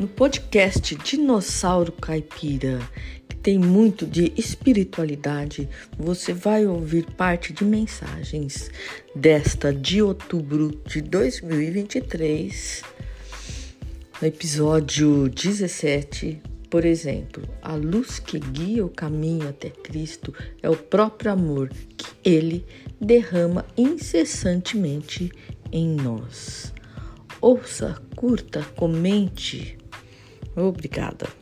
No podcast Dinossauro Caipira, que tem muito de espiritualidade, você vai ouvir parte de mensagens desta de outubro de 2023. No episódio 17, por exemplo, a luz que guia o caminho até Cristo é o próprio amor que ele derrama incessantemente em nós. Ouça, curta, comente Obrigada.